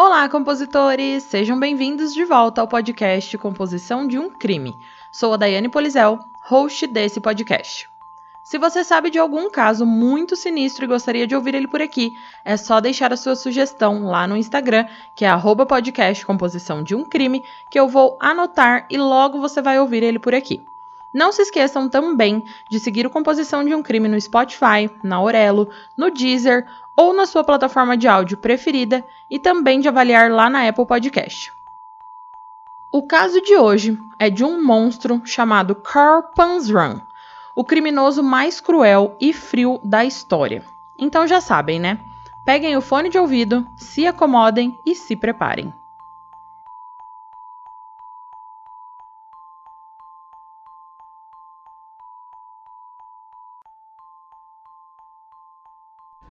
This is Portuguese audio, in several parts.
Olá, compositores! Sejam bem-vindos de volta ao podcast Composição de um Crime. Sou a Daiane Polizel, host desse podcast. Se você sabe de algum caso muito sinistro e gostaria de ouvir ele por aqui, é só deixar a sua sugestão lá no Instagram, que é podcast Composição de um Crime, que eu vou anotar e logo você vai ouvir ele por aqui. Não se esqueçam também de seguir o Composição de um Crime no Spotify, na Aurelo, no Deezer ou na sua plataforma de áudio preferida e também de avaliar lá na Apple Podcast. O caso de hoje é de um monstro chamado Carl Panzram, o criminoso mais cruel e frio da história. Então já sabem, né? Peguem o fone de ouvido, se acomodem e se preparem.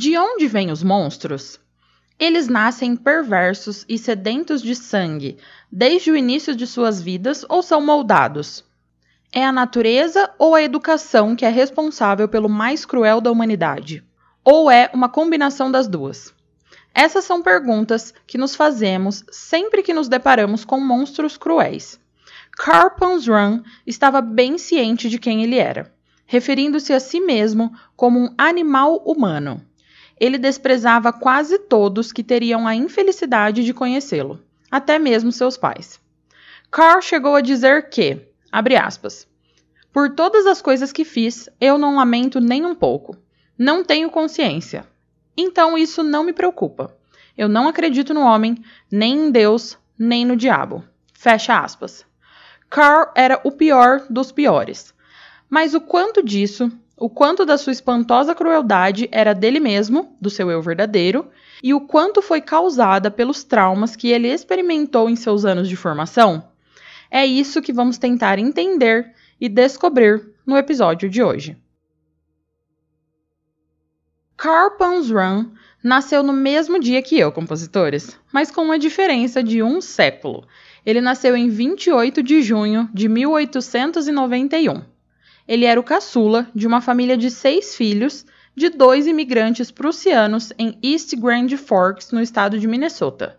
De onde vêm os monstros? Eles nascem perversos e sedentos de sangue desde o início de suas vidas ou são moldados? É a natureza ou a educação que é responsável pelo mais cruel da humanidade? Ou é uma combinação das duas? Essas são perguntas que nos fazemos sempre que nos deparamos com monstros cruéis. Carl estava bem ciente de quem ele era, referindo-se a si mesmo como um animal humano ele desprezava quase todos que teriam a infelicidade de conhecê-lo, até mesmo seus pais. Carl chegou a dizer que, abre aspas, por todas as coisas que fiz, eu não lamento nem um pouco. Não tenho consciência. Então isso não me preocupa. Eu não acredito no homem, nem em Deus, nem no diabo. Fecha aspas. Carl era o pior dos piores. Mas o quanto disso o quanto da sua espantosa crueldade era dele mesmo, do seu eu verdadeiro, e o quanto foi causada pelos traumas que ele experimentou em seus anos de formação? É isso que vamos tentar entender e descobrir no episódio de hoje. Carl Panzram nasceu no mesmo dia que eu, compositores, mas com uma diferença de um século. Ele nasceu em 28 de junho de 1891. Ele era o caçula de uma família de seis filhos de dois imigrantes prussianos em East Grand Forks, no estado de Minnesota.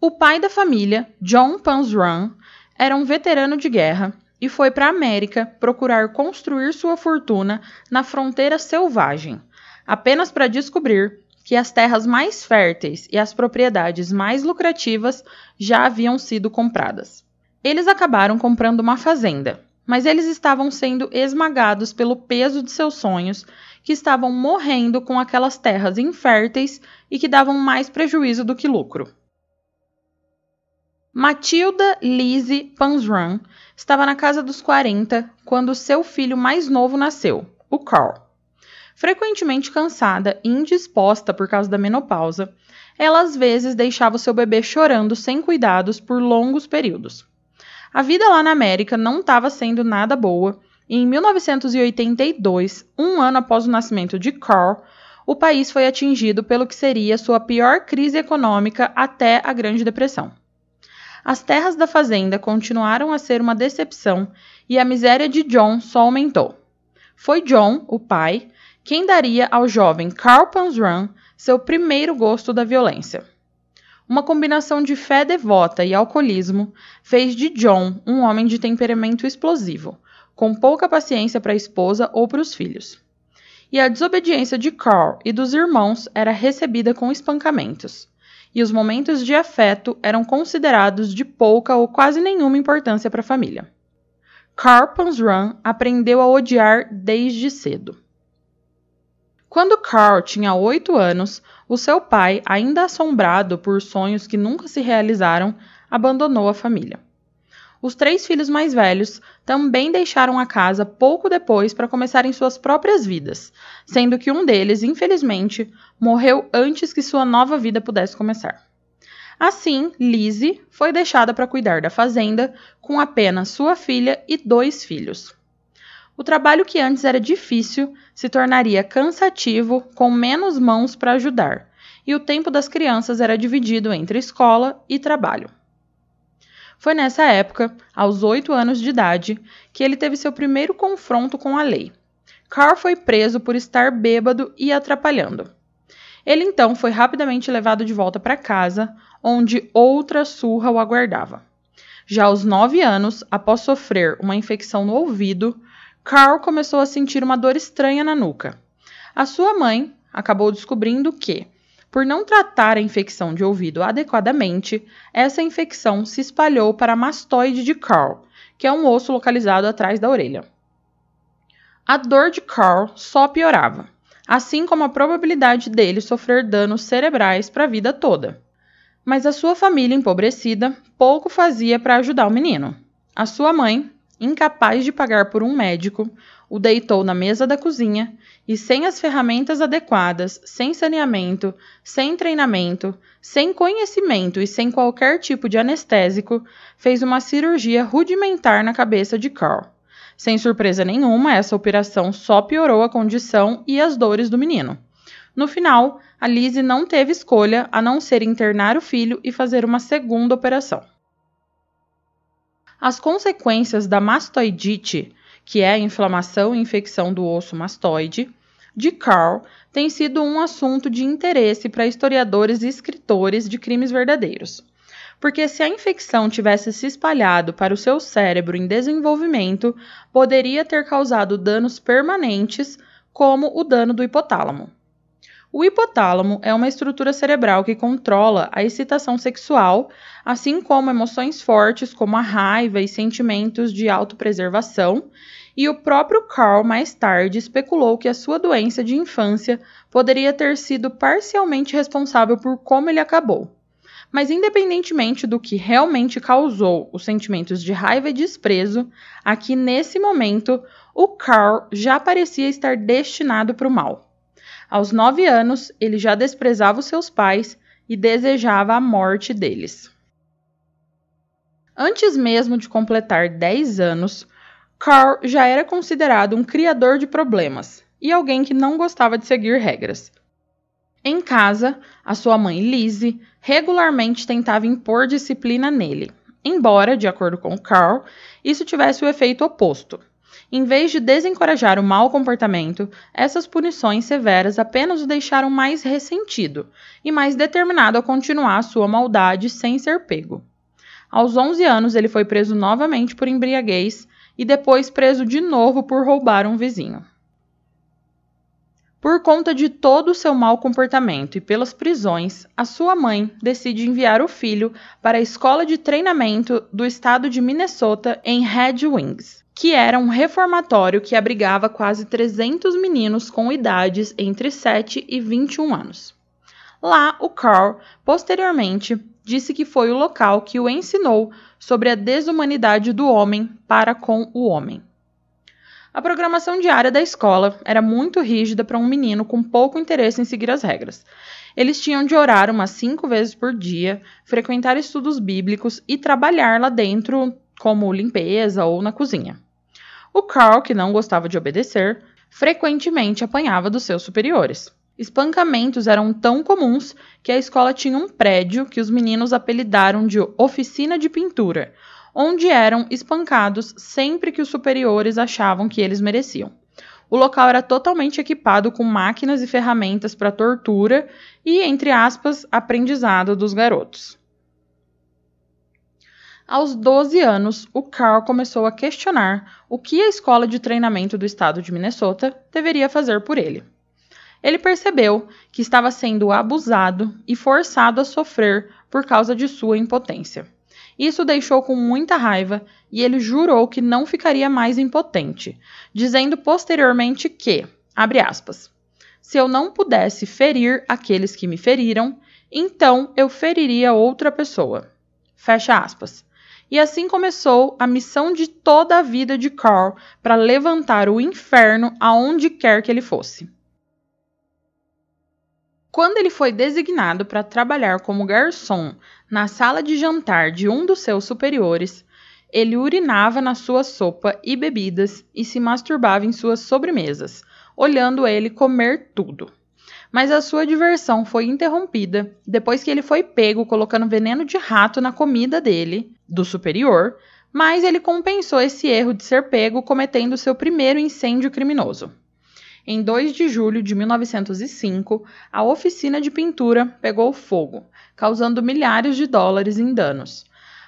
O pai da família, John Panzram, era um veterano de guerra e foi para a América procurar construir sua fortuna na fronteira selvagem, apenas para descobrir que as terras mais férteis e as propriedades mais lucrativas já haviam sido compradas. Eles acabaram comprando uma fazenda, mas eles estavam sendo esmagados pelo peso de seus sonhos, que estavam morrendo com aquelas terras inférteis e que davam mais prejuízo do que lucro. Matilda Lise Panzram estava na casa dos 40 quando seu filho mais novo nasceu, o Carl. Frequentemente cansada e indisposta por causa da menopausa, ela às vezes deixava seu bebê chorando sem cuidados por longos períodos. A vida lá na América não estava sendo nada boa, e em 1982, um ano após o nascimento de Carl, o país foi atingido pelo que seria sua pior crise econômica até a Grande Depressão. As terras da fazenda continuaram a ser uma decepção e a miséria de John só aumentou. Foi John, o pai, quem daria ao jovem Carl Panzram seu primeiro gosto da violência. Uma combinação de fé devota e alcoolismo fez de John um homem de temperamento explosivo, com pouca paciência para a esposa ou para os filhos. E a desobediência de Carl e dos irmãos era recebida com espancamentos, e os momentos de afeto eram considerados de pouca ou quase nenhuma importância para a família. Carl Panzram aprendeu a odiar desde cedo. Quando Carl tinha oito anos, o seu pai, ainda assombrado por sonhos que nunca se realizaram, abandonou a família. Os três filhos mais velhos também deixaram a casa pouco depois para começarem suas próprias vidas, sendo que um deles, infelizmente, morreu antes que sua nova vida pudesse começar. Assim, Lizzie foi deixada para cuidar da fazenda com apenas sua filha e dois filhos. O trabalho que antes era difícil se tornaria cansativo com menos mãos para ajudar, e o tempo das crianças era dividido entre escola e trabalho. Foi nessa época, aos oito anos de idade, que ele teve seu primeiro confronto com a lei. Carl foi preso por estar bêbado e atrapalhando. Ele então foi rapidamente levado de volta para casa, onde outra surra o aguardava. Já aos nove anos, após sofrer uma infecção no ouvido, Carl começou a sentir uma dor estranha na nuca. A sua mãe acabou descobrindo que, por não tratar a infecção de ouvido adequadamente, essa infecção se espalhou para a mastoide de Carl, que é um osso localizado atrás da orelha. A dor de Carl só piorava, assim como a probabilidade dele sofrer danos cerebrais para a vida toda. Mas a sua família empobrecida pouco fazia para ajudar o menino. A sua mãe, incapaz de pagar por um médico, o deitou na mesa da cozinha e, sem as ferramentas adequadas, sem saneamento, sem treinamento, sem conhecimento e sem qualquer tipo de anestésico, fez uma cirurgia rudimentar na cabeça de Carl. Sem surpresa nenhuma, essa operação só piorou a condição e as dores do menino. No final, a Lizzie não teve escolha a não ser internar o filho e fazer uma segunda operação. As consequências da mastoidite, que é a inflamação e infecção do osso mastoide, de Carl têm sido um assunto de interesse para historiadores e escritores de crimes verdadeiros. Porque se a infecção tivesse se espalhado para o seu cérebro em desenvolvimento, poderia ter causado danos permanentes, como o dano do hipotálamo. O hipotálamo é uma estrutura cerebral que controla a excitação sexual, assim como emoções fortes como a raiva e sentimentos de autopreservação. E o próprio Carl mais tarde especulou que a sua doença de infância poderia ter sido parcialmente responsável por como ele acabou. Mas, independentemente do que realmente causou os sentimentos de raiva e desprezo, aqui nesse momento o Carl já parecia estar destinado para o mal. Aos nove anos, ele já desprezava os seus pais e desejava a morte deles. Antes mesmo de completar dez anos, Carl já era considerado um criador de problemas e alguém que não gostava de seguir regras. Em casa, a sua mãe Lizzie regularmente tentava impor disciplina nele, embora, de acordo com Carl, isso tivesse o efeito oposto. Em vez de desencorajar o mau comportamento, essas punições severas apenas o deixaram mais ressentido e mais determinado a continuar sua maldade sem ser pego. Aos 11 anos, ele foi preso novamente por embriaguez e depois preso de novo por roubar um vizinho. Por conta de todo o seu mau comportamento e pelas prisões, a sua mãe decide enviar o filho para a escola de treinamento do estado de Minnesota em Red Wings que era um reformatório que abrigava quase 300 meninos com idades entre 7 e 21 anos. Lá, o Carl, posteriormente, disse que foi o local que o ensinou sobre a desumanidade do homem para com o homem. A programação diária da escola era muito rígida para um menino com pouco interesse em seguir as regras. Eles tinham de orar umas cinco vezes por dia, frequentar estudos bíblicos e trabalhar lá dentro, como limpeza ou na cozinha. O Carl, que não gostava de obedecer, frequentemente apanhava dos seus superiores. Espancamentos eram tão comuns que a escola tinha um prédio que os meninos apelidaram de oficina de pintura, onde eram espancados sempre que os superiores achavam que eles mereciam. O local era totalmente equipado com máquinas e ferramentas para tortura e, entre aspas, aprendizado dos garotos. Aos 12 anos, o Carl começou a questionar o que a escola de treinamento do estado de Minnesota deveria fazer por ele. Ele percebeu que estava sendo abusado e forçado a sofrer por causa de sua impotência. Isso deixou com muita raiva e ele jurou que não ficaria mais impotente, dizendo posteriormente que, abre aspas, se eu não pudesse ferir aqueles que me feriram, então eu feriria outra pessoa. Fecha aspas. E assim começou a missão de toda a vida de Carl para levantar o inferno aonde quer que ele fosse. Quando ele foi designado para trabalhar como garçom na sala de jantar de um dos seus superiores, ele urinava na sua sopa e bebidas e se masturbava em suas sobremesas, olhando ele comer tudo. Mas a sua diversão foi interrompida depois que ele foi pego colocando veneno de rato na comida dele, do superior, mas ele compensou esse erro de ser pego cometendo seu primeiro incêndio criminoso. Em 2 de julho de 1905, a oficina de pintura pegou fogo, causando milhares de dólares em danos.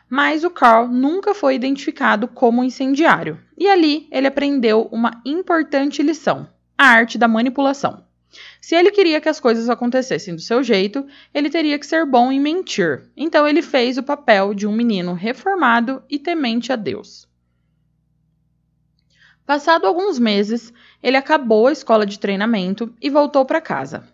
Mas o Carl nunca foi identificado como incendiário, e ali ele aprendeu uma importante lição: a arte da manipulação. Se ele queria que as coisas acontecessem do seu jeito, ele teria que ser bom em mentir. Então ele fez o papel de um menino reformado e temente a Deus. Passado alguns meses, ele acabou a escola de treinamento e voltou para casa.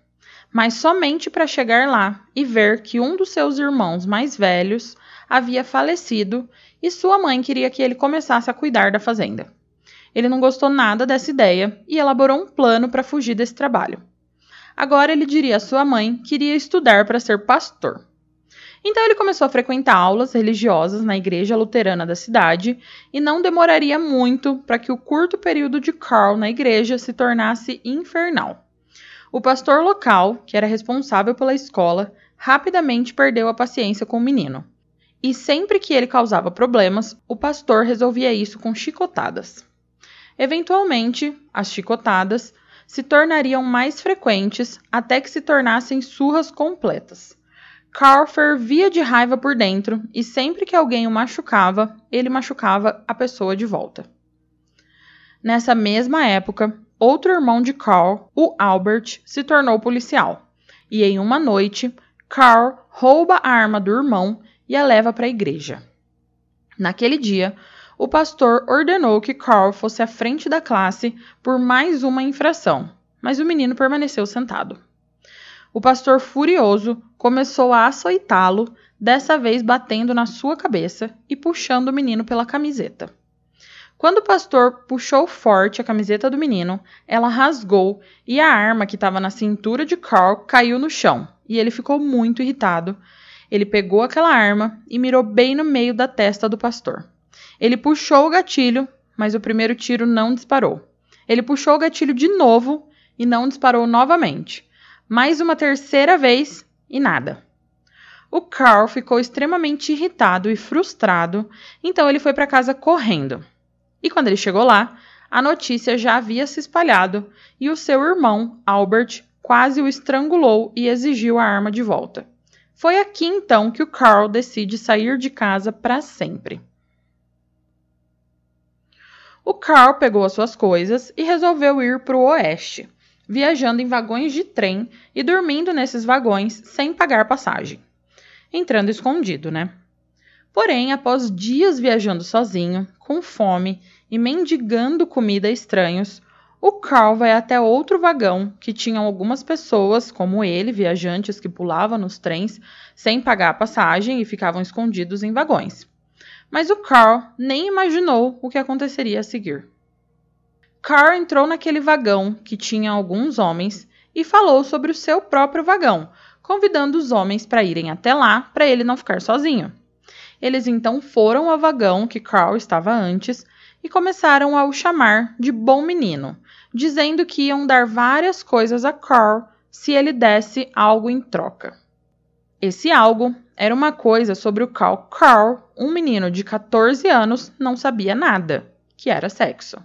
Mas somente para chegar lá e ver que um dos seus irmãos mais velhos havia falecido e sua mãe queria que ele começasse a cuidar da fazenda. Ele não gostou nada dessa ideia e elaborou um plano para fugir desse trabalho. Agora ele diria à sua mãe que iria estudar para ser pastor. Então ele começou a frequentar aulas religiosas na igreja luterana da cidade e não demoraria muito para que o curto período de Carl na igreja se tornasse infernal. O pastor local, que era responsável pela escola, rapidamente perdeu a paciência com o menino. E sempre que ele causava problemas, o pastor resolvia isso com chicotadas. Eventualmente, as chicotadas se tornariam mais frequentes até que se tornassem surras completas. Carl fervia de raiva por dentro e sempre que alguém o machucava, ele machucava a pessoa de volta. Nessa mesma época, outro irmão de Carl, o Albert, se tornou policial. E em uma noite, Carl rouba a arma do irmão e a leva para a igreja. Naquele dia, o pastor ordenou que Carl fosse à frente da classe por mais uma infração, mas o menino permaneceu sentado. O pastor, furioso, começou a açoitá-lo, dessa vez batendo na sua cabeça e puxando o menino pela camiseta. Quando o pastor puxou forte a camiseta do menino, ela rasgou e a arma que estava na cintura de Carl caiu no chão, e ele ficou muito irritado. Ele pegou aquela arma e mirou bem no meio da testa do pastor. Ele puxou o gatilho, mas o primeiro tiro não disparou. Ele puxou o gatilho de novo e não disparou novamente mais uma terceira vez e nada. O Carl ficou extremamente irritado e frustrado, então ele foi para casa correndo. E quando ele chegou lá, a notícia já havia se espalhado e o seu irmão, Albert, quase o estrangulou e exigiu a arma de volta. Foi aqui então que o Carl decide sair de casa para sempre. O Carl pegou as suas coisas e resolveu ir para o oeste, viajando em vagões de trem e dormindo nesses vagões sem pagar passagem. Entrando escondido, né? Porém, após dias viajando sozinho, com fome e mendigando comida a estranhos, o Carl vai até outro vagão que tinham algumas pessoas, como ele, viajantes que pulavam nos trens sem pagar a passagem e ficavam escondidos em vagões. Mas o Carl nem imaginou o que aconteceria a seguir. Carl entrou naquele vagão que tinha alguns homens e falou sobre o seu próprio vagão, convidando os homens para irem até lá para ele não ficar sozinho. Eles então foram ao vagão que Carl estava antes e começaram a o chamar de bom menino, dizendo que iam dar várias coisas a Carl se ele desse algo em troca. Esse algo era uma coisa sobre o qual Carl, um menino de 14 anos, não sabia nada, que era sexo.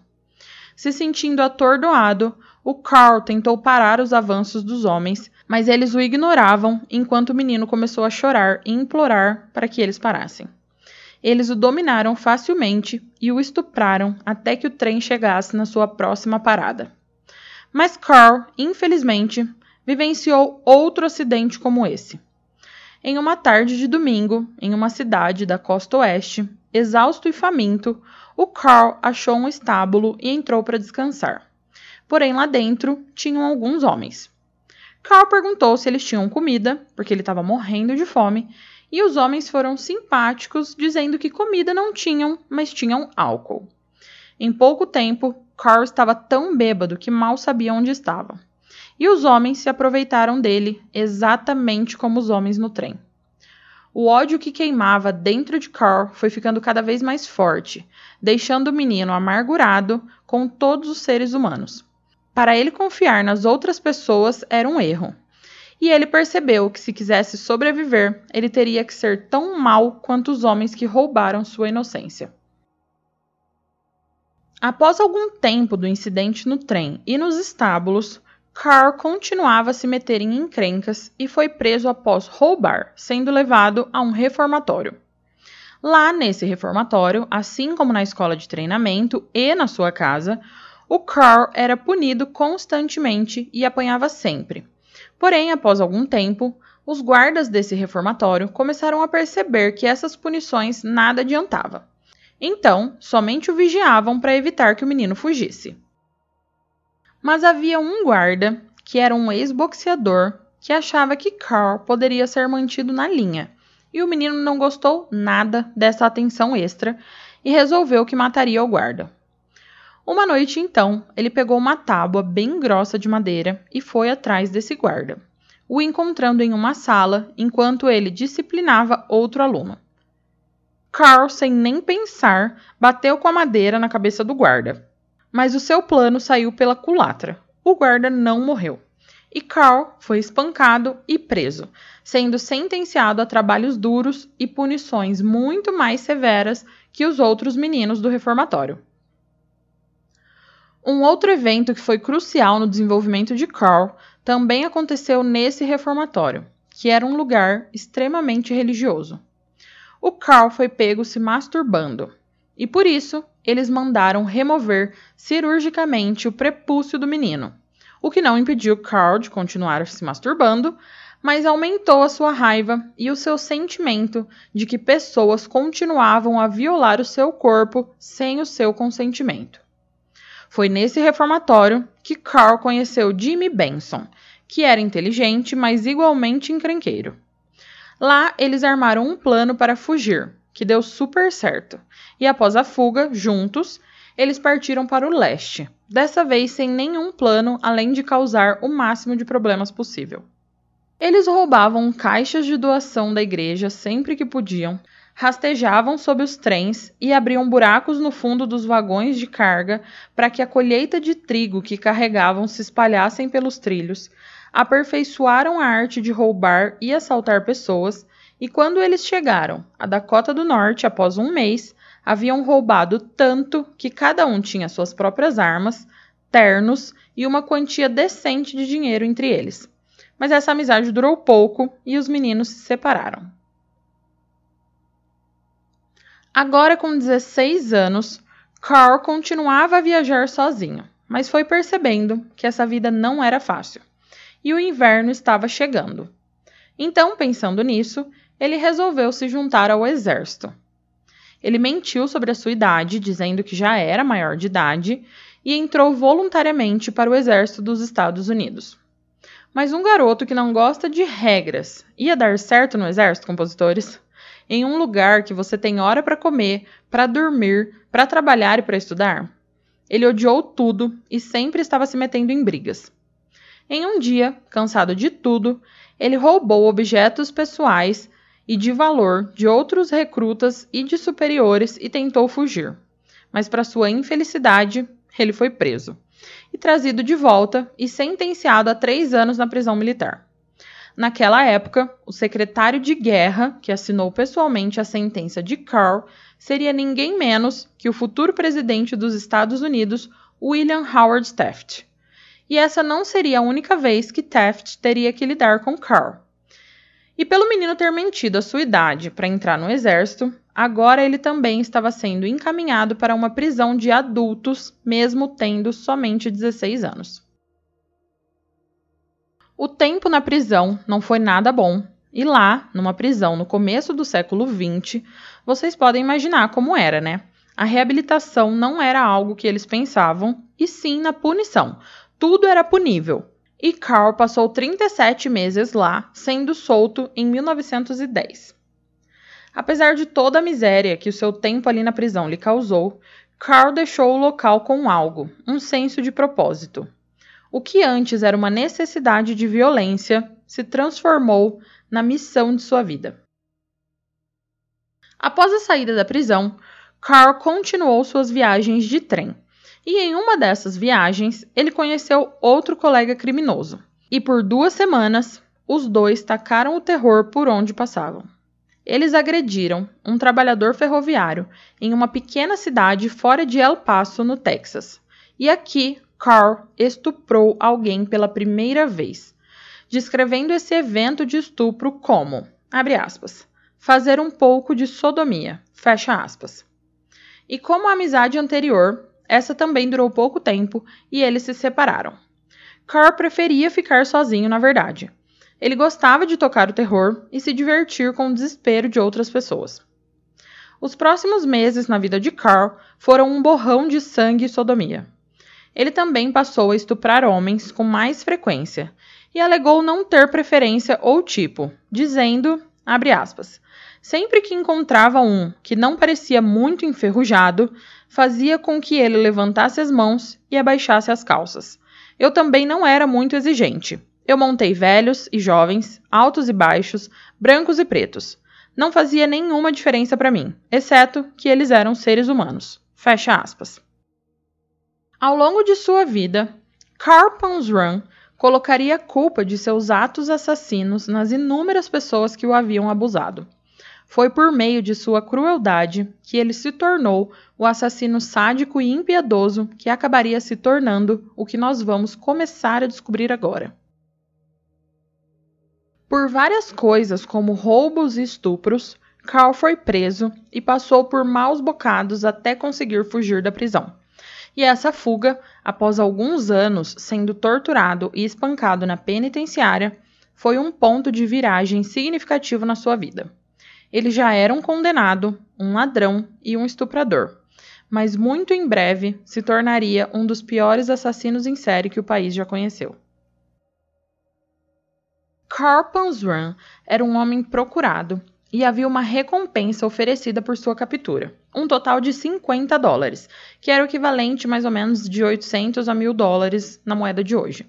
Se sentindo atordoado, o Carl tentou parar os avanços dos homens, mas eles o ignoravam enquanto o menino começou a chorar e implorar para que eles parassem. Eles o dominaram facilmente e o estupraram até que o trem chegasse na sua próxima parada. Mas Carl, infelizmente, vivenciou outro acidente como esse. Em uma tarde de domingo, em uma cidade da costa oeste, exausto e faminto, o Carl achou um estábulo e entrou para descansar. Porém, lá dentro tinham alguns homens. Carl perguntou se eles tinham comida, porque ele estava morrendo de fome, e os homens foram simpáticos, dizendo que comida não tinham, mas tinham álcool. Em pouco tempo, Carl estava tão bêbado que mal sabia onde estava. E os homens se aproveitaram dele, exatamente como os homens no trem. O ódio que queimava dentro de Carl foi ficando cada vez mais forte, deixando o menino amargurado com todos os seres humanos. Para ele confiar nas outras pessoas era um erro, e ele percebeu que se quisesse sobreviver, ele teria que ser tão mau quanto os homens que roubaram sua inocência. Após algum tempo do incidente no trem e nos estábulos, Carl continuava a se meter em encrencas e foi preso após roubar, sendo levado a um reformatório. Lá nesse reformatório, assim como na escola de treinamento e na sua casa, o Carl era punido constantemente e apanhava sempre. Porém, após algum tempo, os guardas desse reformatório começaram a perceber que essas punições nada adiantavam. Então, somente o vigiavam para evitar que o menino fugisse. Mas havia um guarda, que era um ex-boxeador, que achava que Carl poderia ser mantido na linha, e o menino não gostou nada dessa atenção extra e resolveu que mataria o guarda. Uma noite, então, ele pegou uma tábua bem grossa de madeira e foi atrás desse guarda, o encontrando em uma sala enquanto ele disciplinava outro aluno. Carl, sem nem pensar, bateu com a madeira na cabeça do guarda. Mas o seu plano saiu pela culatra. O guarda não morreu. E Carl foi espancado e preso, sendo sentenciado a trabalhos duros e punições muito mais severas que os outros meninos do reformatório. Um outro evento que foi crucial no desenvolvimento de Carl também aconteceu nesse reformatório, que era um lugar extremamente religioso. O Carl foi pego se masturbando, e por isso eles mandaram remover cirurgicamente o prepúcio do menino, o que não impediu Carl de continuar se masturbando, mas aumentou a sua raiva e o seu sentimento de que pessoas continuavam a violar o seu corpo sem o seu consentimento. Foi nesse reformatório que Carl conheceu Jimmy Benson, que era inteligente, mas igualmente encrenqueiro. Lá, eles armaram um plano para fugir, que deu super certo. E após a fuga, juntos, eles partiram para o leste, dessa vez sem nenhum plano além de causar o máximo de problemas possível. Eles roubavam caixas de doação da igreja sempre que podiam, rastejavam sob os trens e abriam buracos no fundo dos vagões de carga para que a colheita de trigo que carregavam se espalhassem pelos trilhos, aperfeiçoaram a arte de roubar e assaltar pessoas, e quando eles chegaram a Dakota do Norte após um mês, haviam roubado tanto que cada um tinha suas próprias armas, ternos e uma quantia decente de dinheiro entre eles. Mas essa amizade durou pouco e os meninos se separaram. Agora com 16 anos, Carl continuava a viajar sozinho, mas foi percebendo que essa vida não era fácil e o inverno estava chegando. Então, pensando nisso, ele resolveu se juntar ao exército. Ele mentiu sobre a sua idade, dizendo que já era maior de idade, e entrou voluntariamente para o exército dos Estados Unidos. Mas um garoto que não gosta de regras ia dar certo no exército, compositores? em um lugar que você tem hora para comer, para dormir, para trabalhar e para estudar? Ele odiou tudo e sempre estava se metendo em brigas. Em um dia, cansado de tudo, ele roubou objetos pessoais e de valor de outros recrutas e de superiores e tentou fugir. Mas, para sua infelicidade, ele foi preso. e trazido de volta e sentenciado a três anos na prisão militar. Naquela época, o secretário de guerra que assinou pessoalmente a sentença de Carl seria ninguém menos que o futuro presidente dos Estados Unidos, William Howard Taft. E essa não seria a única vez que Taft teria que lidar com Carl. E pelo menino ter mentido a sua idade para entrar no exército, agora ele também estava sendo encaminhado para uma prisão de adultos, mesmo tendo somente 16 anos. O tempo na prisão não foi nada bom, e lá, numa prisão no começo do século XX, vocês podem imaginar como era, né? A reabilitação não era algo que eles pensavam, e sim na punição. Tudo era punível. E Carl passou 37 meses lá, sendo solto em 1910. Apesar de toda a miséria que o seu tempo ali na prisão lhe causou, Carl deixou o local com algo, um senso de propósito. O que antes era uma necessidade de violência se transformou na missão de sua vida. Após a saída da prisão, Carl continuou suas viagens de trem. E em uma dessas viagens, ele conheceu outro colega criminoso. E por duas semanas, os dois tacaram o terror por onde passavam. Eles agrediram um trabalhador ferroviário em uma pequena cidade fora de El Paso, no Texas. E aqui Carl estuprou alguém pela primeira vez, descrevendo esse evento de estupro como, abre aspas, fazer um pouco de sodomia, fecha aspas. E como a amizade anterior, essa também durou pouco tempo e eles se separaram. Carl preferia ficar sozinho, na verdade. Ele gostava de tocar o terror e se divertir com o desespero de outras pessoas. Os próximos meses na vida de Carl foram um borrão de sangue e sodomia. Ele também passou a estuprar homens com mais frequência e alegou não ter preferência ou tipo, dizendo, abre aspas, sempre que encontrava um que não parecia muito enferrujado, fazia com que ele levantasse as mãos e abaixasse as calças. Eu também não era muito exigente. Eu montei velhos e jovens, altos e baixos, brancos e pretos. Não fazia nenhuma diferença para mim, exceto que eles eram seres humanos. Fecha aspas. Ao longo de sua vida, Carl Run colocaria a culpa de seus atos assassinos nas inúmeras pessoas que o haviam abusado. Foi por meio de sua crueldade que ele se tornou o assassino sádico e impiedoso que acabaria se tornando o que nós vamos começar a descobrir agora. Por várias coisas, como roubos e estupros, Carl foi preso e passou por maus bocados até conseguir fugir da prisão. E essa fuga, após alguns anos sendo torturado e espancado na penitenciária, foi um ponto de viragem significativo na sua vida. Ele já era um condenado, um ladrão e um estuprador, mas muito em breve se tornaria um dos piores assassinos em série que o país já conheceu. Carl Panzran era um homem procurado e havia uma recompensa oferecida por sua captura, um total de 50 dólares, que era o equivalente mais ou menos de 800 a 1000 dólares na moeda de hoje.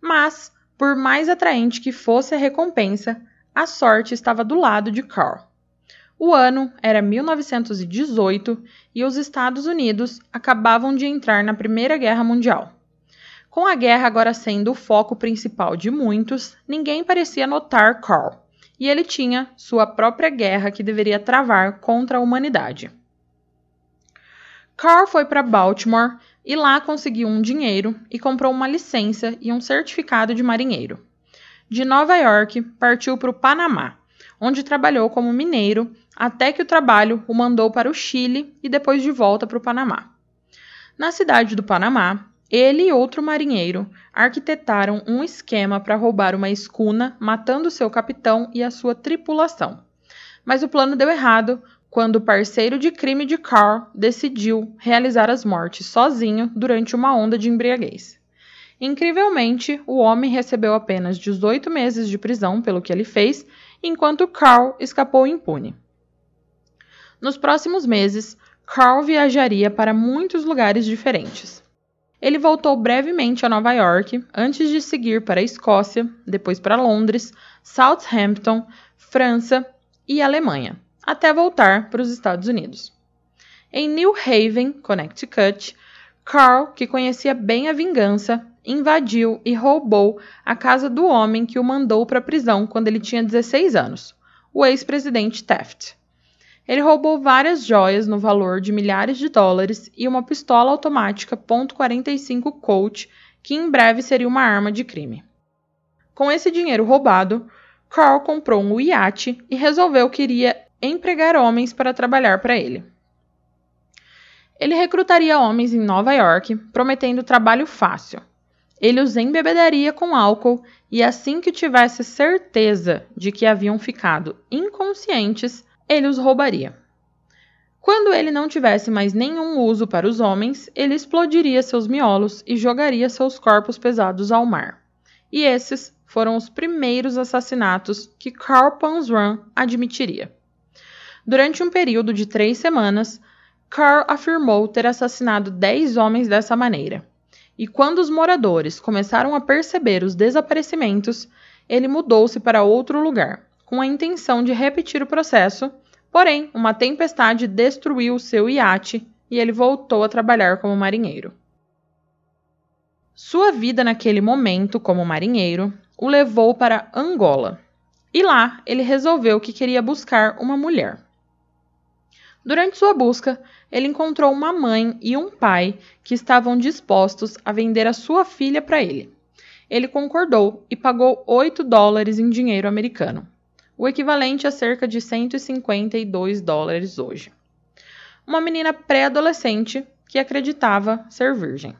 Mas, por mais atraente que fosse a recompensa, a sorte estava do lado de Carl. O ano era 1918 e os Estados Unidos acabavam de entrar na Primeira Guerra Mundial. Com a guerra agora sendo o foco principal de muitos, ninguém parecia notar Carl e ele tinha sua própria guerra que deveria travar contra a humanidade. Carl foi para Baltimore e lá conseguiu um dinheiro e comprou uma licença e um certificado de marinheiro. De Nova York, partiu para o Panamá, onde trabalhou como mineiro até que o trabalho o mandou para o Chile e depois de volta para o Panamá. Na cidade do Panamá, ele e outro marinheiro arquitetaram um esquema para roubar uma escuna, matando seu capitão e a sua tripulação. Mas o plano deu errado quando o parceiro de crime de Carl decidiu realizar as mortes sozinho durante uma onda de embriaguez. Incrivelmente, o homem recebeu apenas 18 meses de prisão pelo que ele fez, enquanto Carl escapou impune. Nos próximos meses, Carl viajaria para muitos lugares diferentes. Ele voltou brevemente a Nova York antes de seguir para a Escócia, depois para Londres, Southampton, França e Alemanha, até voltar para os Estados Unidos. Em New Haven, Connecticut, Carl, que conhecia bem a vingança, invadiu e roubou a casa do homem que o mandou para a prisão quando ele tinha 16 anos, o ex-presidente Taft. Ele roubou várias joias no valor de milhares de dólares e uma pistola automática .45 Colt, que em breve seria uma arma de crime. Com esse dinheiro roubado, Carl comprou um iate e resolveu que iria empregar homens para trabalhar para ele. Ele recrutaria homens em Nova York, prometendo trabalho fácil. Ele os embebedaria com álcool e assim que tivesse certeza de que haviam ficado inconscientes, ele os roubaria. Quando ele não tivesse mais nenhum uso para os homens, ele explodiria seus miolos e jogaria seus corpos pesados ao mar. E esses foram os primeiros assassinatos que Carl Panzram admitiria. Durante um período de três semanas, Carl afirmou ter assassinado 10 homens dessa maneira. E quando os moradores começaram a perceber os desaparecimentos, ele mudou-se para outro lugar, com a intenção de repetir o processo, porém, uma tempestade destruiu seu iate e ele voltou a trabalhar como marinheiro. Sua vida naquele momento como marinheiro o levou para Angola. E lá ele resolveu que queria buscar uma mulher. Durante sua busca, ele encontrou uma mãe e um pai que estavam dispostos a vender a sua filha para ele. Ele concordou e pagou 8 dólares em dinheiro americano, o equivalente a cerca de 152 dólares hoje. Uma menina pré-adolescente que acreditava ser virgem.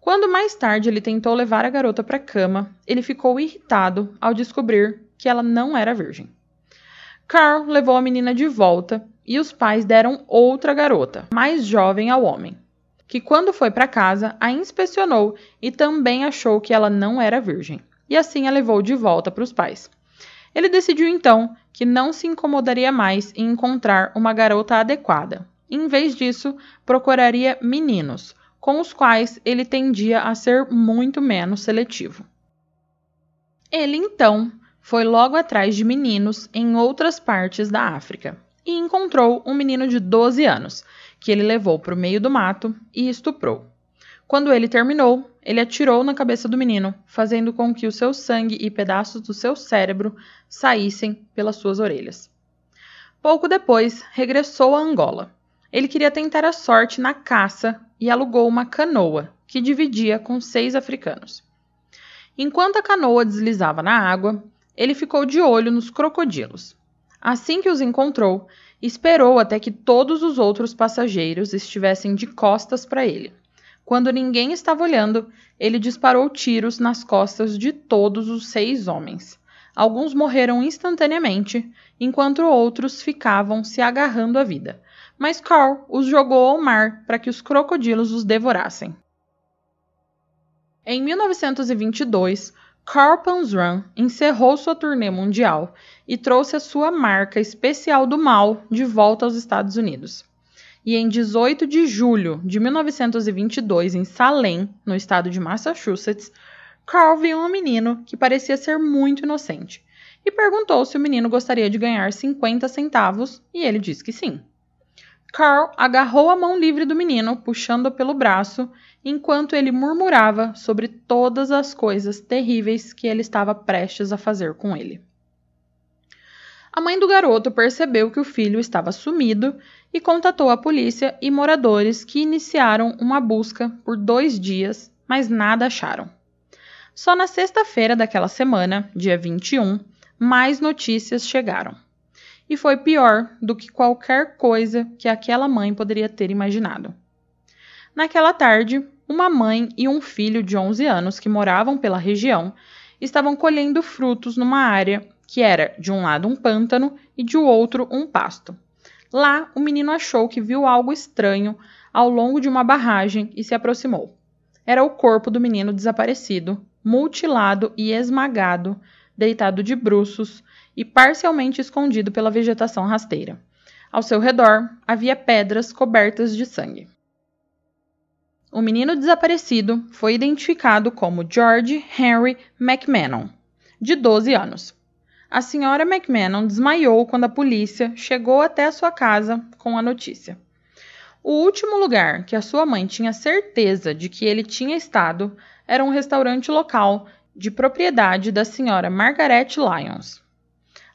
Quando mais tarde ele tentou levar a garota para a cama, ele ficou irritado ao descobrir que ela não era virgem. Carl levou a menina de volta e os pais deram outra garota, mais jovem ao homem, que quando foi para casa a inspecionou e também achou que ela não era virgem, e assim a levou de volta para os pais. Ele decidiu então que não se incomodaria mais em encontrar uma garota adequada. Em vez disso, procuraria meninos, com os quais ele tendia a ser muito menos seletivo. Ele então foi logo atrás de meninos em outras partes da África e encontrou um menino de 12 anos, que ele levou para o meio do mato e estuprou. Quando ele terminou, ele atirou na cabeça do menino, fazendo com que o seu sangue e pedaços do seu cérebro saíssem pelas suas orelhas. Pouco depois, regressou a Angola. Ele queria tentar a sorte na caça e alugou uma canoa, que dividia com seis africanos. Enquanto a canoa deslizava na água, ele ficou de olho nos crocodilos. Assim que os encontrou, esperou até que todos os outros passageiros estivessem de costas para ele. Quando ninguém estava olhando, ele disparou tiros nas costas de todos os seis homens. Alguns morreram instantaneamente, enquanto outros ficavam se agarrando à vida. Mas Carl os jogou ao mar para que os crocodilos os devorassem. Em 1922, Carl Panzram encerrou sua turnê mundial e trouxe a sua marca especial do mal de volta aos Estados Unidos. E em 18 de julho de 1922, em Salem, no estado de Massachusetts, Carl viu um menino que parecia ser muito inocente e perguntou se o menino gostaria de ganhar 50 centavos e ele disse que sim. Carl agarrou a mão livre do menino, puxando-o pelo braço, enquanto ele murmurava sobre todas as coisas terríveis que ele estava prestes a fazer com ele. A mãe do garoto percebeu que o filho estava sumido e contatou a polícia e moradores que iniciaram uma busca por dois dias, mas nada acharam. Só na sexta-feira daquela semana, dia 21, mais notícias chegaram. E foi pior do que qualquer coisa que aquela mãe poderia ter imaginado. Naquela tarde, uma mãe e um filho de 11 anos que moravam pela região estavam colhendo frutos numa área que era de um lado um pântano e de outro um pasto. Lá, o menino achou que viu algo estranho ao longo de uma barragem e se aproximou. Era o corpo do menino desaparecido, mutilado e esmagado, deitado de bruços e parcialmente escondido pela vegetação rasteira. Ao seu redor havia pedras cobertas de sangue. O menino desaparecido foi identificado como George Henry McMahon, de 12 anos. A senhora McMahon desmaiou quando a polícia chegou até a sua casa com a notícia. O último lugar que a sua mãe tinha certeza de que ele tinha estado era um restaurante local de propriedade da senhora Margaret Lyons.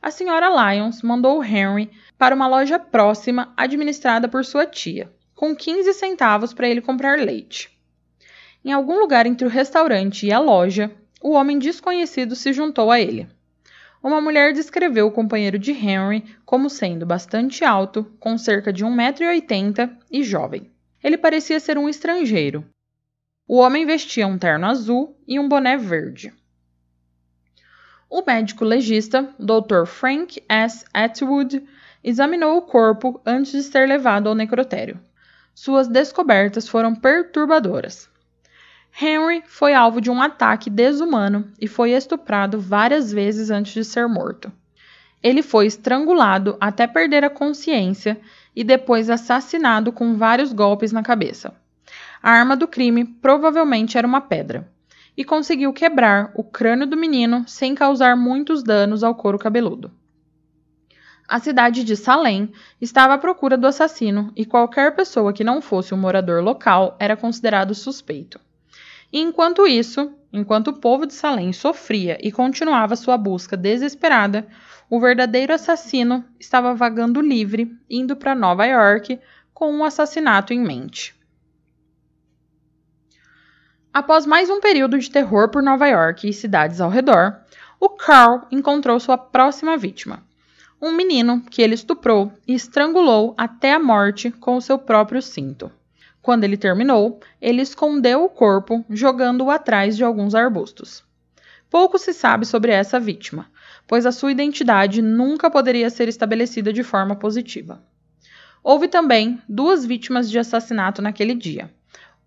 A senhora Lyons mandou Henry para uma loja próxima administrada por sua tia, com 15 centavos para ele comprar leite. Em algum lugar entre o restaurante e a loja, o homem desconhecido se juntou a ele. Uma mulher descreveu o companheiro de Henry como sendo bastante alto, com cerca de 1,80m e jovem. Ele parecia ser um estrangeiro. O homem vestia um terno azul e um boné verde. O médico legista, Dr. Frank S. Atwood, examinou o corpo antes de ser levado ao necrotério. Suas descobertas foram perturbadoras. Henry foi alvo de um ataque desumano e foi estuprado várias vezes antes de ser morto. Ele foi estrangulado até perder a consciência e depois assassinado com vários golpes na cabeça. A arma do crime provavelmente era uma pedra, e conseguiu quebrar o crânio do menino sem causar muitos danos ao couro cabeludo. A cidade de Salem estava à procura do assassino e qualquer pessoa que não fosse um morador local era considerado suspeito. E enquanto isso, enquanto o povo de Salem sofria e continuava sua busca desesperada, o verdadeiro assassino estava vagando livre, indo para Nova York com um assassinato em mente. Após mais um período de terror por Nova York e cidades ao redor, o Carl encontrou sua próxima vítima, um menino que ele estuprou e estrangulou até a morte com o seu próprio cinto. Quando ele terminou, ele escondeu o corpo, jogando-o atrás de alguns arbustos. Pouco se sabe sobre essa vítima, pois a sua identidade nunca poderia ser estabelecida de forma positiva. Houve também duas vítimas de assassinato naquele dia.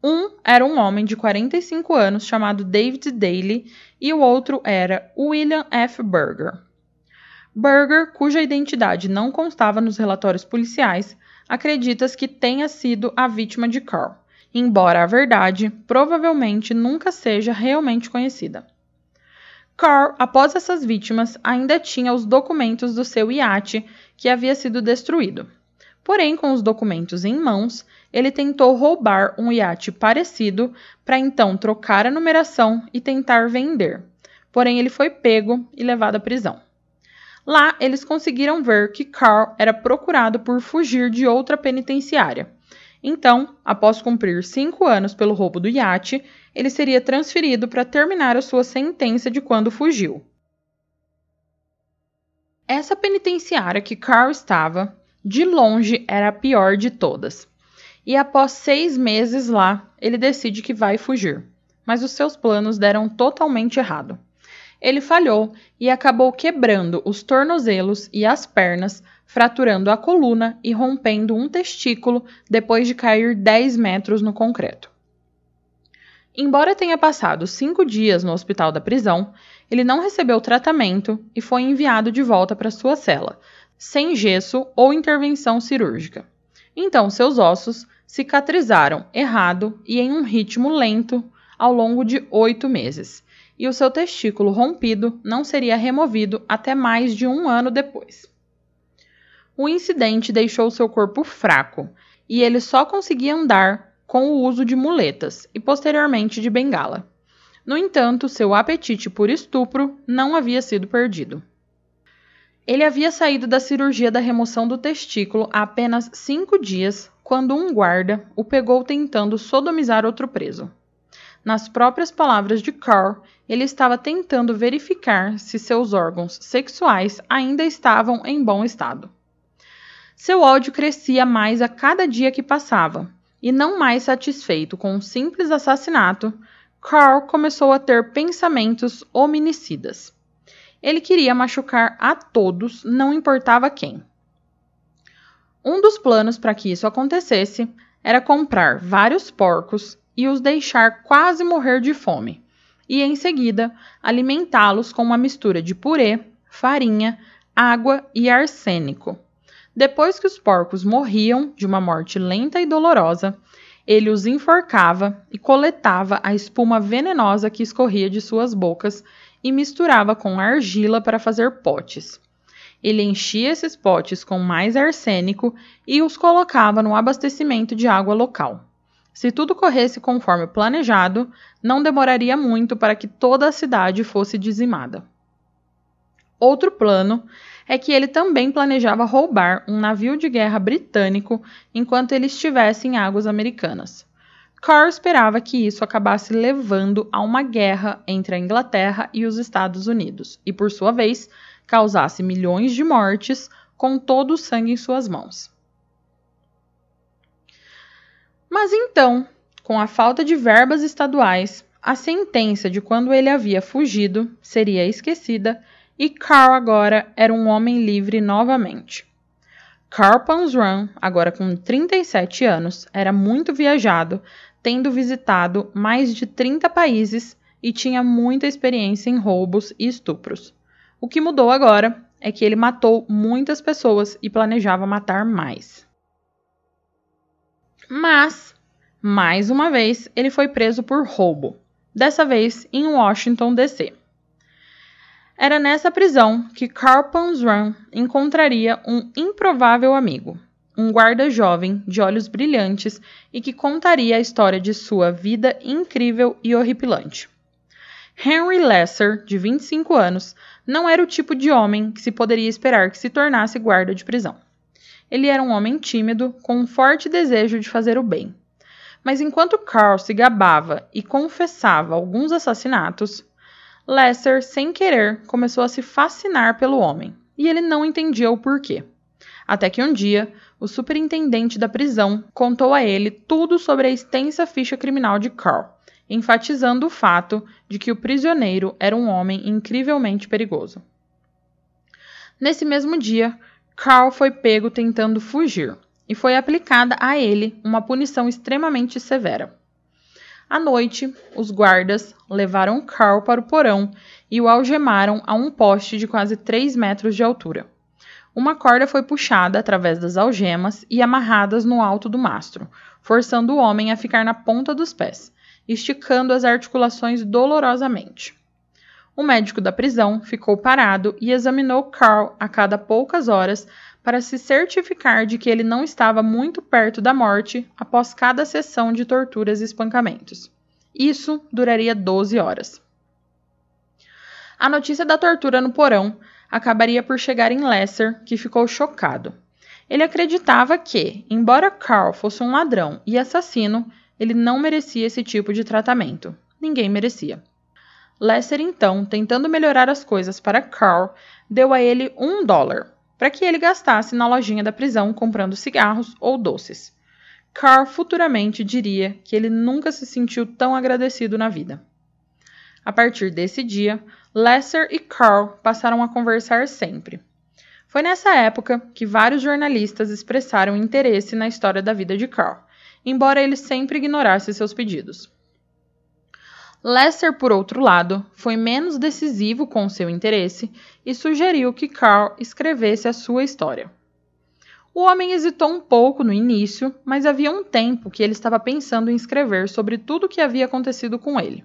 Um era um homem de 45 anos chamado David Daly e o outro era William F. Berger. Berger, cuja identidade não constava nos relatórios policiais, acredita-se que tenha sido a vítima de Carl, embora a verdade provavelmente nunca seja realmente conhecida. Carl, após essas vítimas, ainda tinha os documentos do seu iate que havia sido destruído. Porém, com os documentos em mãos, ele tentou roubar um iate parecido para então trocar a numeração e tentar vender. Porém, ele foi pego e levado à prisão. Lá, eles conseguiram ver que Carl era procurado por fugir de outra penitenciária. Então, após cumprir cinco anos pelo roubo do iate, ele seria transferido para terminar a sua sentença de quando fugiu. Essa penitenciária que Carl estava, de longe, era a pior de todas. E após seis meses lá, ele decide que vai fugir. Mas os seus planos deram totalmente errado ele falhou e acabou quebrando os tornozelos e as pernas, fraturando a coluna e rompendo um testículo depois de cair 10 metros no concreto. Embora tenha passado cinco dias no hospital da prisão, ele não recebeu tratamento e foi enviado de volta para sua cela, sem gesso ou intervenção cirúrgica. Então, seus ossos cicatrizaram errado e em um ritmo lento ao longo de oito meses, e o seu testículo rompido não seria removido até mais de um ano depois. O incidente deixou seu corpo fraco e ele só conseguia andar com o uso de muletas e posteriormente de bengala. No entanto, seu apetite por estupro não havia sido perdido. Ele havia saído da cirurgia da remoção do testículo há apenas cinco dias quando um guarda o pegou tentando sodomizar outro preso. Nas próprias palavras de Carl, ele estava tentando verificar se seus órgãos sexuais ainda estavam em bom estado. Seu ódio crescia mais a cada dia que passava, e não mais satisfeito com um simples assassinato, Carl começou a ter pensamentos hominicidas. Ele queria machucar a todos, não importava quem. Um dos planos para que isso acontecesse era comprar vários porcos e os deixar quase morrer de fome, e em seguida alimentá-los com uma mistura de purê, farinha, água e arsênico. Depois que os porcos morriam de uma morte lenta e dolorosa, ele os enforcava e coletava a espuma venenosa que escorria de suas bocas e misturava com argila para fazer potes. Ele enchia esses potes com mais arsênico e os colocava no abastecimento de água local. Se tudo corresse conforme planejado, não demoraria muito para que toda a cidade fosse dizimada. Outro plano é que ele também planejava roubar um navio de guerra britânico enquanto ele estivesse em águas americanas. Carr esperava que isso acabasse levando a uma guerra entre a Inglaterra e os Estados Unidos, e por sua vez causasse milhões de mortes com todo o sangue em suas mãos. Mas então, com a falta de verbas estaduais, a sentença de quando ele havia fugido seria esquecida e Carl agora era um homem livre novamente. Carl Panzram, agora com 37 anos, era muito viajado, tendo visitado mais de 30 países e tinha muita experiência em roubos e estupros. O que mudou agora é que ele matou muitas pessoas e planejava matar mais. Mas, mais uma vez, ele foi preso por roubo, dessa vez em Washington, D.C. Era nessa prisão que Carl Panzram encontraria um improvável amigo, um guarda jovem de olhos brilhantes e que contaria a história de sua vida incrível e horripilante. Henry Lesser, de 25 anos, não era o tipo de homem que se poderia esperar que se tornasse guarda de prisão. Ele era um homem tímido, com um forte desejo de fazer o bem. Mas enquanto Carl se gabava e confessava alguns assassinatos, Lesser, sem querer, começou a se fascinar pelo homem, e ele não entendia o porquê. Até que um dia, o superintendente da prisão contou a ele tudo sobre a extensa ficha criminal de Carl, enfatizando o fato de que o prisioneiro era um homem incrivelmente perigoso. Nesse mesmo dia, Carl foi pego tentando fugir e foi aplicada a ele uma punição extremamente severa. À noite, os guardas levaram Carl para o porão e o algemaram a um poste de quase 3 metros de altura. Uma corda foi puxada através das algemas e amarradas no alto do mastro, forçando o homem a ficar na ponta dos pés, esticando as articulações dolorosamente. O médico da prisão ficou parado e examinou Carl a cada poucas horas para se certificar de que ele não estava muito perto da morte após cada sessão de torturas e espancamentos. Isso duraria 12 horas. A notícia da tortura no porão acabaria por chegar em Lesser, que ficou chocado. Ele acreditava que, embora Carl fosse um ladrão e assassino, ele não merecia esse tipo de tratamento. Ninguém merecia. Lesser, então, tentando melhorar as coisas para Carl, deu a ele um dólar, para que ele gastasse na lojinha da prisão comprando cigarros ou doces. Carl futuramente diria que ele nunca se sentiu tão agradecido na vida. A partir desse dia, Lesser e Carl passaram a conversar sempre. Foi nessa época que vários jornalistas expressaram interesse na história da vida de Carl, embora ele sempre ignorasse seus pedidos. Lesser, por outro lado, foi menos decisivo com seu interesse e sugeriu que Carl escrevesse a sua história. O homem hesitou um pouco no início, mas havia um tempo que ele estava pensando em escrever sobre tudo o que havia acontecido com ele.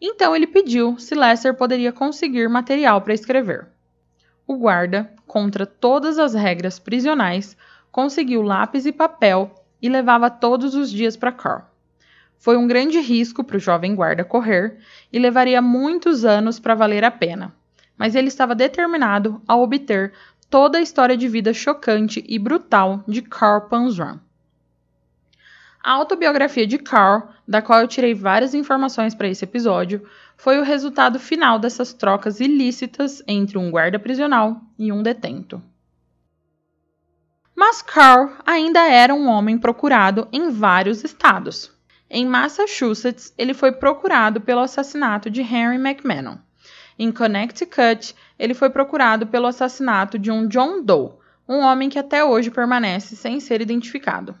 Então ele pediu se Lesser poderia conseguir material para escrever. O guarda, contra todas as regras prisionais, conseguiu lápis e papel e levava todos os dias para Carl. Foi um grande risco para o jovem guarda correr e levaria muitos anos para valer a pena, mas ele estava determinado a obter toda a história de vida chocante e brutal de Carl Panzram. A autobiografia de Carl, da qual eu tirei várias informações para esse episódio, foi o resultado final dessas trocas ilícitas entre um guarda prisional e um detento. Mas Carl ainda era um homem procurado em vários estados. Em Massachusetts, ele foi procurado pelo assassinato de Henry McMahon. Em Connecticut, ele foi procurado pelo assassinato de um John Doe, um homem que até hoje permanece sem ser identificado.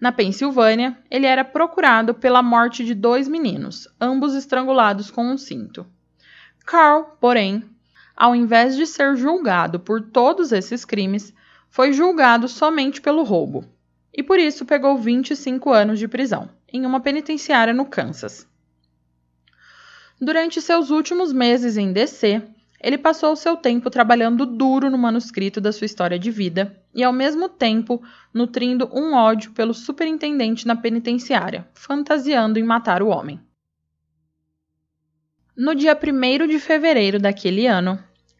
Na Pensilvânia, ele era procurado pela morte de dois meninos, ambos estrangulados com um cinto. Carl, porém, ao invés de ser julgado por todos esses crimes, foi julgado somente pelo roubo, e por isso pegou 25 anos de prisão em uma penitenciária no Kansas. Durante seus últimos meses em DC, Ele passou o seu tempo trabalhando duro no manuscrito da sua história de vida e, ao mesmo tempo, nutrindo um ódio pelo superintendente na penitenciária, fantasiando em matar o homem. No dia 1 de fevereiro daquele ano,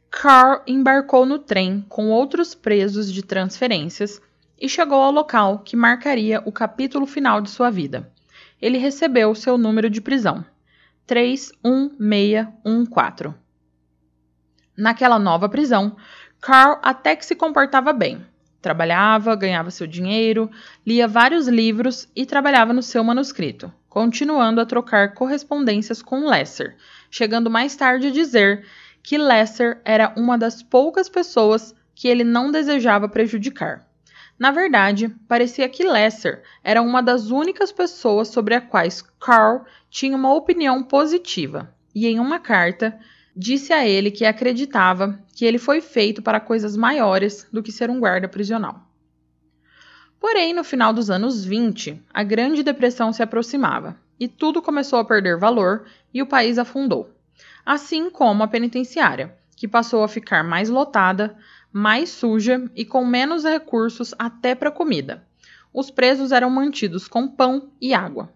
Carl embarcou no trem com outros presos de transferências e chegou ao local que marcaria o capítulo final de sua vida. Ele recebeu seu número de prisão, 31614. Naquela nova prisão, Carl até que se comportava bem. Trabalhava, ganhava seu dinheiro, lia vários livros e trabalhava no seu manuscrito, continuando a trocar correspondências com Lesser, chegando mais tarde a dizer que Lesser era uma das poucas pessoas que ele não desejava prejudicar. Na verdade, parecia que Lesser era uma das únicas pessoas sobre as quais Carl tinha uma opinião positiva, e em uma carta disse a ele que acreditava que ele foi feito para coisas maiores do que ser um guarda prisional. Porém, no final dos anos 20, a Grande Depressão se aproximava e tudo começou a perder valor e o país afundou. Assim como a penitenciária, que passou a ficar mais lotada, mais suja e com menos recursos até para comida. Os presos eram mantidos com pão e água.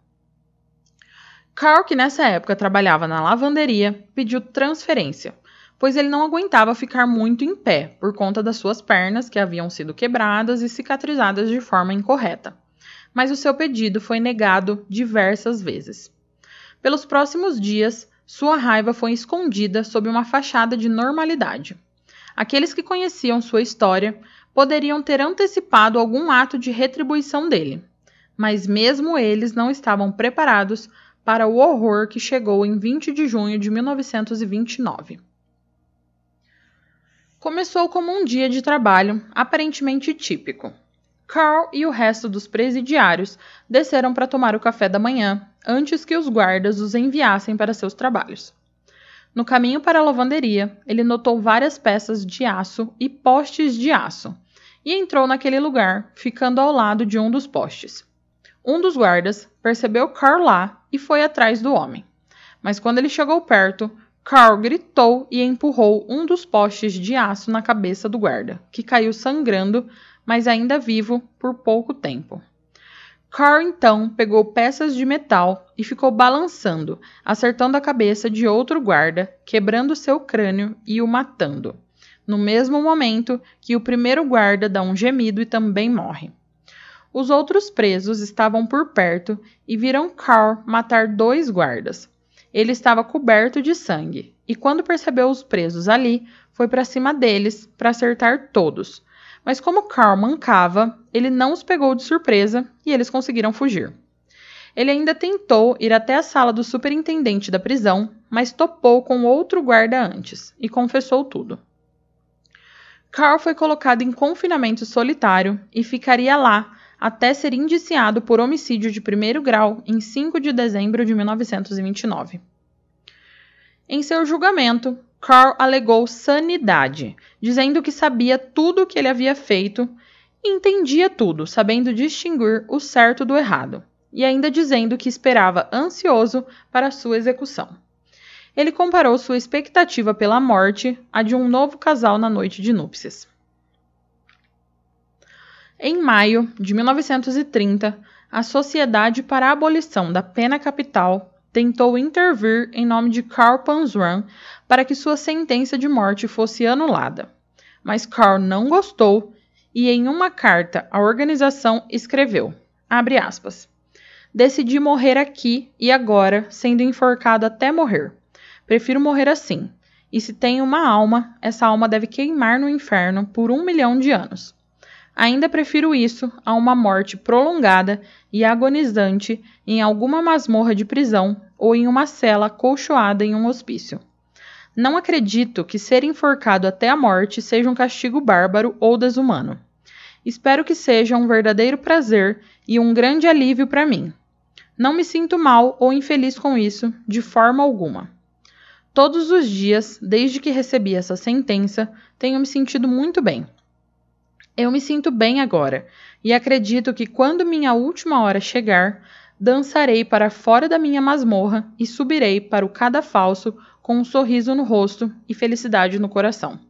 Carl, que nessa época trabalhava na lavanderia, pediu transferência, pois ele não aguentava ficar muito em pé por conta das suas pernas que haviam sido quebradas e cicatrizadas de forma incorreta. Mas o seu pedido foi negado diversas vezes. Pelos próximos dias, sua raiva foi escondida sob uma fachada de normalidade. Aqueles que conheciam sua história poderiam ter antecipado algum ato de retribuição dele, mas mesmo eles não estavam preparados para o horror que chegou em 20 de junho de 1929. Começou como um dia de trabalho aparentemente típico. Carl e o resto dos presidiários desceram para tomar o café da manhã antes que os guardas os enviassem para seus trabalhos. No caminho para a lavanderia, ele notou várias peças de aço e postes de aço e entrou naquele lugar, ficando ao lado de um dos postes. Um dos guardas percebeu Carl lá e foi atrás do homem. Mas quando ele chegou perto, Carl gritou e empurrou um dos postes de aço na cabeça do guarda, que caiu sangrando, mas ainda vivo por pouco tempo. Carl então pegou peças de metal e ficou balançando, acertando a cabeça de outro guarda, quebrando seu crânio e o matando. No mesmo momento que o primeiro guarda dá um gemido e também morre. Os outros presos estavam por perto e viram Carl matar dois guardas. Ele estava coberto de sangue e, quando percebeu os presos ali, foi para cima deles para acertar todos. Mas como Carl mancava, ele não os pegou de surpresa e eles conseguiram fugir. Ele ainda tentou ir até a sala do superintendente da prisão, mas topou com outro guarda antes e confessou tudo. Carl foi colocado em confinamento solitário e ficaria lá até ser indiciado por homicídio de primeiro grau em 5 de dezembro de 1929. Em seu julgamento, Carl alegou sanidade, dizendo que sabia tudo o que ele havia feito e entendia tudo, sabendo distinguir o certo do errado, e ainda dizendo que esperava ansioso para sua execução. Ele comparou sua expectativa pela morte à de um novo casal na noite de núpcias. Em maio de 1930, a Sociedade para a Abolição da Pena Capital tentou intervir em nome de Carl Panzram para que sua sentença de morte fosse anulada. Mas Carl não gostou e, em uma carta à organização, escreveu: aspas, Decidi morrer aqui e agora, sendo enforcado até morrer. Prefiro morrer assim. E se tenho uma alma, essa alma deve queimar no inferno por um milhão de anos. Ainda prefiro isso a uma morte prolongada e agonizante em alguma masmorra de prisão ou em uma cela colchoada em um hospício. Não acredito que ser enforcado até a morte seja um castigo bárbaro ou desumano. Espero que seja um verdadeiro prazer e um grande alívio para mim. Não me sinto mal ou infeliz com isso, de forma alguma. Todos os dias, desde que recebi essa sentença, tenho me sentido muito bem. Eu me sinto bem agora e acredito que quando minha última hora chegar, dançarei para fora da minha masmorra e subirei para o cadafalso com um sorriso no rosto e felicidade no coração.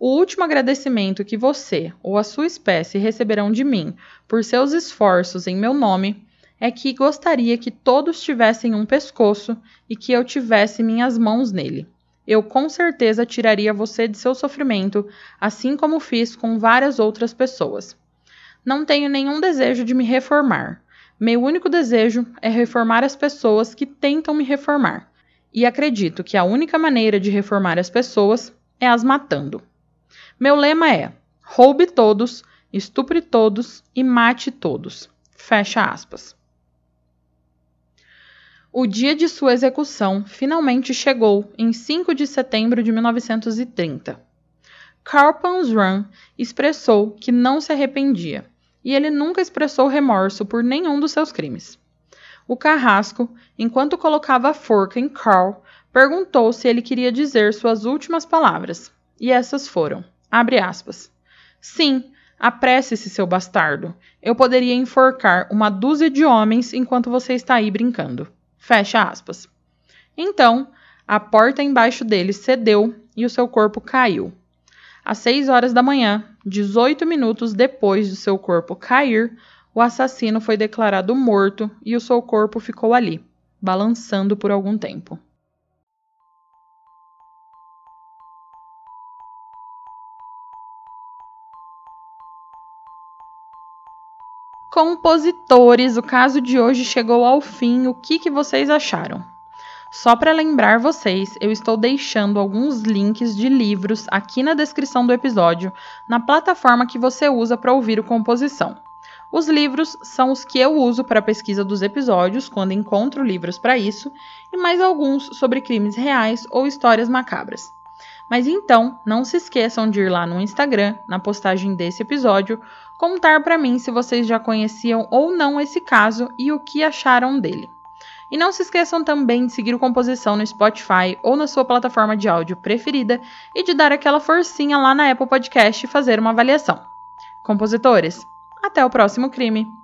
O último agradecimento que você ou a sua espécie receberão de mim por seus esforços em meu nome é que gostaria que todos tivessem um pescoço e que eu tivesse minhas mãos nele. Eu com certeza tiraria você de seu sofrimento, assim como fiz com várias outras pessoas. Não tenho nenhum desejo de me reformar. Meu único desejo é reformar as pessoas que tentam me reformar. E acredito que a única maneira de reformar as pessoas é as matando. Meu lema é: roube todos, estupre todos e mate todos. Fecha aspas. O dia de sua execução finalmente chegou em 5 de setembro de 1930. Carl Panzram expressou que não se arrependia e ele nunca expressou remorso por nenhum dos seus crimes. O carrasco, enquanto colocava a forca em Carl, perguntou se ele queria dizer suas últimas palavras, e essas foram: aspas. Sim, apresse-se, seu bastardo. Eu poderia enforcar uma dúzia de homens enquanto você está aí brincando. Fecha aspas. Então, a porta embaixo dele cedeu e o seu corpo caiu. Às seis horas da manhã, 18 minutos depois de seu corpo cair, o assassino foi declarado morto e o seu corpo ficou ali, balançando por algum tempo. Compositores, o caso de hoje chegou ao fim. O que, que vocês acharam? Só para lembrar vocês, eu estou deixando alguns links de livros aqui na descrição do episódio, na plataforma que você usa para ouvir o composição. Os livros são os que eu uso para a pesquisa dos episódios, quando encontro livros para isso, e mais alguns sobre crimes reais ou histórias macabras. Mas então, não se esqueçam de ir lá no Instagram, na postagem desse episódio, contar para mim se vocês já conheciam ou não esse caso e o que acharam dele. E não se esqueçam também de seguir o Composição no Spotify ou na sua plataforma de áudio preferida e de dar aquela forcinha lá na Apple Podcast e fazer uma avaliação. Compositores, até o próximo crime!